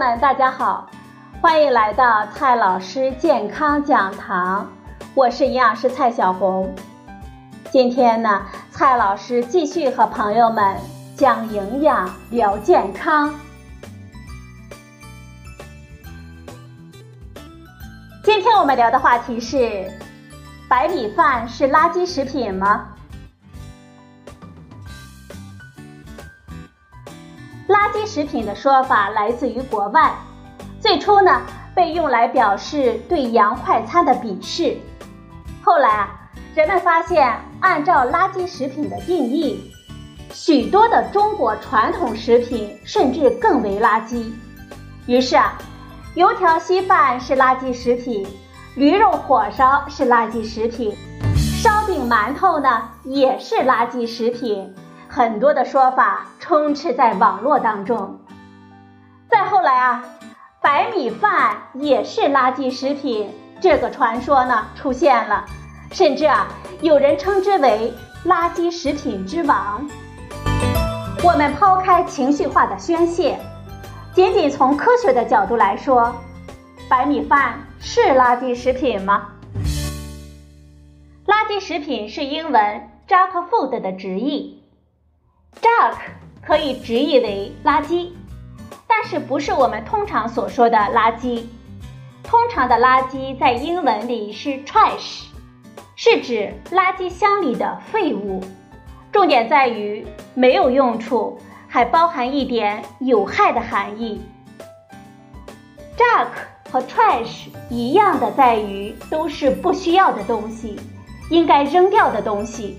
们，大家好，欢迎来到蔡老师健康讲堂，我是营养师蔡小红。今天呢，蔡老师继续和朋友们讲营养聊健康。今天我们聊的话题是：白米饭是垃圾食品吗？垃圾食品的说法来自于国外，最初呢被用来表示对洋快餐的鄙视。后来啊，人们发现按照垃圾食品的定义，许多的中国传统食品甚至更为垃圾。于是啊，油条稀饭是垃圾食品，驴肉火烧是垃圾食品，烧饼馒头呢也是垃圾食品。很多的说法充斥在网络当中。再后来啊，白米饭也是垃圾食品，这个传说呢出现了，甚至啊有人称之为垃圾食品之王。我们抛开情绪化的宣泄，仅仅从科学的角度来说，白米饭是垃圾食品吗？垃圾食品是英文 junk food 的直译。Junk 可以直译为垃圾，但是不是我们通常所说的垃圾。通常的垃圾在英文里是 trash，是指垃圾箱里的废物。重点在于没有用处，还包含一点有害的含义。Junk 和 trash 一样的在于都是不需要的东西，应该扔掉的东西。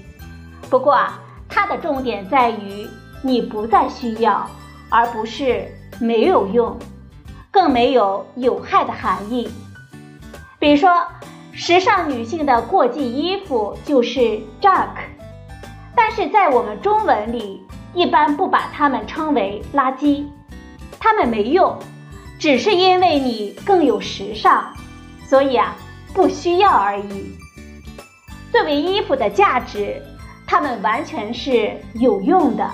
不过啊。它的重点在于你不再需要，而不是没有用，更没有有害的含义。比如说，时尚女性的过季衣服就是 junk，但是在我们中文里一般不把它们称为垃圾，它们没用，只是因为你更有时尚，所以啊不需要而已。作为衣服的价值。它们完全是有用的。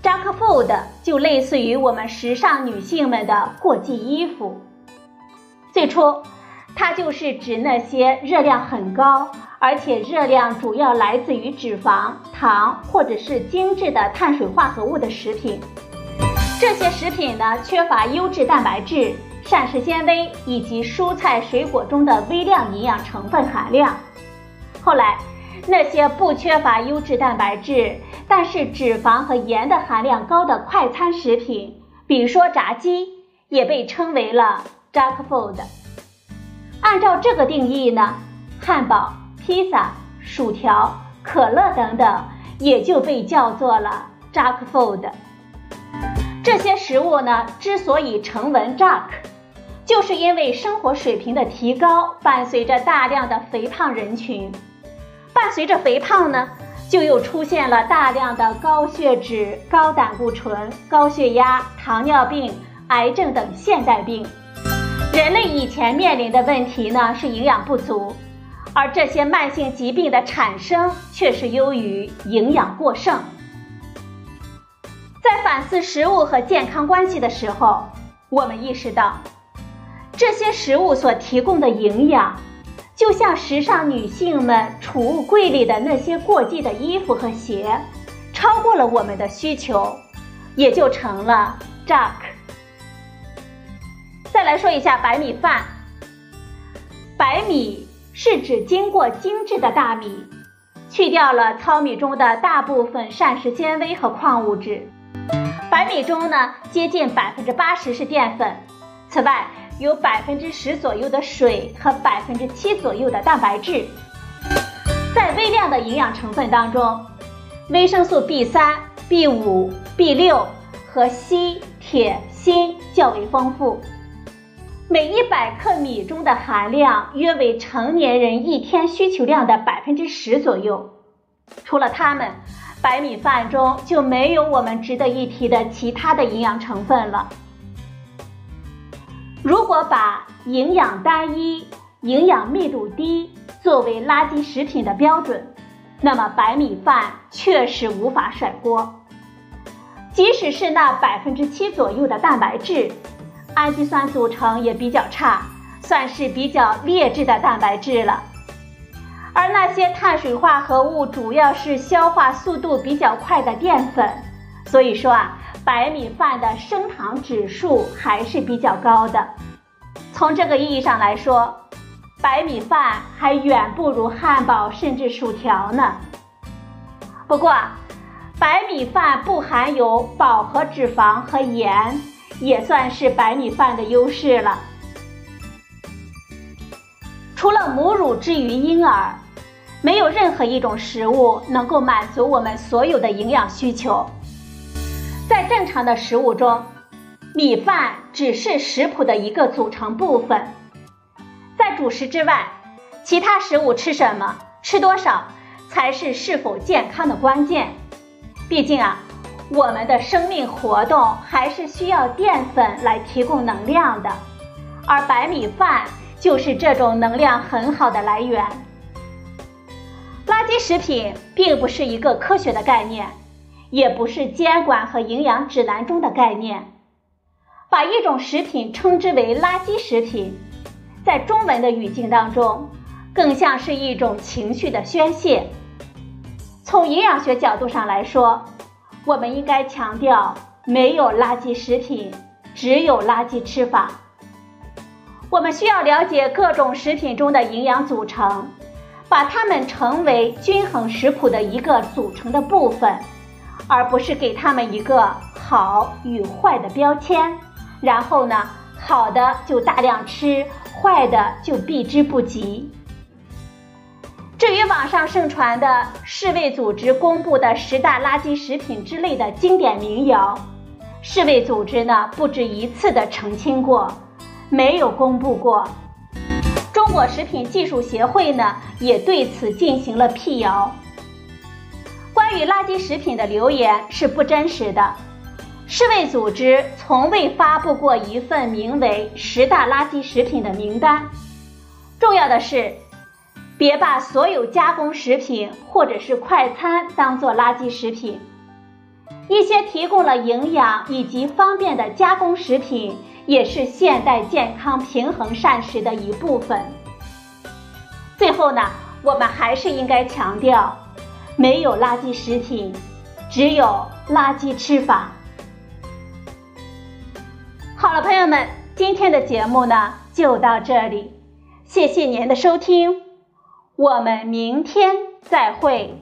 junk food 就类似于我们时尚女性们的过季衣服。最初，它就是指那些热量很高，而且热量主要来自于脂肪、糖或者是精致的碳水化合物的食品。这些食品呢，缺乏优质蛋白质、膳食纤维以及蔬菜水果中的微量营养成分含量。后来。那些不缺乏优质蛋白质，但是脂肪和盐的含量高的快餐食品，比如说炸鸡，也被称为了 junk food。按照这个定义呢，汉堡、披萨、薯条、可乐等等，也就被叫做了 junk food。这些食物呢，之所以成为 junk，就是因为生活水平的提高，伴随着大量的肥胖人群。伴随着肥胖呢，就又出现了大量的高血脂、高胆固醇、高血压、糖尿病、癌症等现代病。人类以前面临的问题呢是营养不足，而这些慢性疾病的产生却是由于营养过剩。在反思食物和健康关系的时候，我们意识到，这些食物所提供的营养。就像时尚女性们储物柜里的那些过季的衣服和鞋，超过了我们的需求，也就成了 junk。再来说一下白米饭。白米是指经过精制的大米，去掉了糙米中的大部分膳食纤维和矿物质。白米中呢，接近百分之八十是淀粉。此外，有百分之十左右的水和百分之七左右的蛋白质，在微量的营养成分当中，维生素 B 三、B 五、B 六和硒、铁、锌较为丰富。每一百克米中的含量约为成年人一天需求量的百分之十左右。除了它们，白米饭中就没有我们值得一提的其他的营养成分了。如果把营养单一、营养密度低作为垃圾食品的标准，那么白米饭确实无法甩锅。即使是那百分之七左右的蛋白质，氨基酸组成也比较差，算是比较劣质的蛋白质了。而那些碳水化合物主要是消化速度比较快的淀粉，所以说啊，白米饭的升糖指数还是比较高的。从这个意义上来说，白米饭还远不如汉堡甚至薯条呢。不过，白米饭不含有饱和脂肪和盐，也算是白米饭的优势了。除了母乳之于婴儿，没有任何一种食物能够满足我们所有的营养需求。在正常的食物中，米饭只是食谱的一个组成部分。在主食之外，其他食物吃什么、吃多少，才是是否健康的关键。毕竟啊，我们的生命活动还是需要淀粉来提供能量的，而白米饭就是这种能量很好的来源。垃圾食品并不是一个科学的概念，也不是监管和营养指南中的概念。把一种食品称之为垃圾食品，在中文的语境当中，更像是一种情绪的宣泄。从营养学角度上来说，我们应该强调没有垃圾食品，只有垃圾吃法。我们需要了解各种食品中的营养组成，把它们成为均衡食谱的一个组成的部分，而不是给他们一个好与坏的标签。然后呢，好的就大量吃，坏的就避之不及。至于网上盛传的世卫组织公布的十大垃圾食品之类的经典民谣，世卫组织呢不止一次的澄清过，没有公布过。中国食品技术协会呢也对此进行了辟谣。关于垃圾食品的留言是不真实的。世卫组织从未发布过一份名为“十大垃圾食品”的名单。重要的是，别把所有加工食品或者是快餐当做垃圾食品。一些提供了营养以及方便的加工食品，也是现代健康平衡膳食的一部分。最后呢，我们还是应该强调，没有垃圾食品，只有垃圾吃法。好了，朋友们，今天的节目呢就到这里，谢谢您的收听，我们明天再会。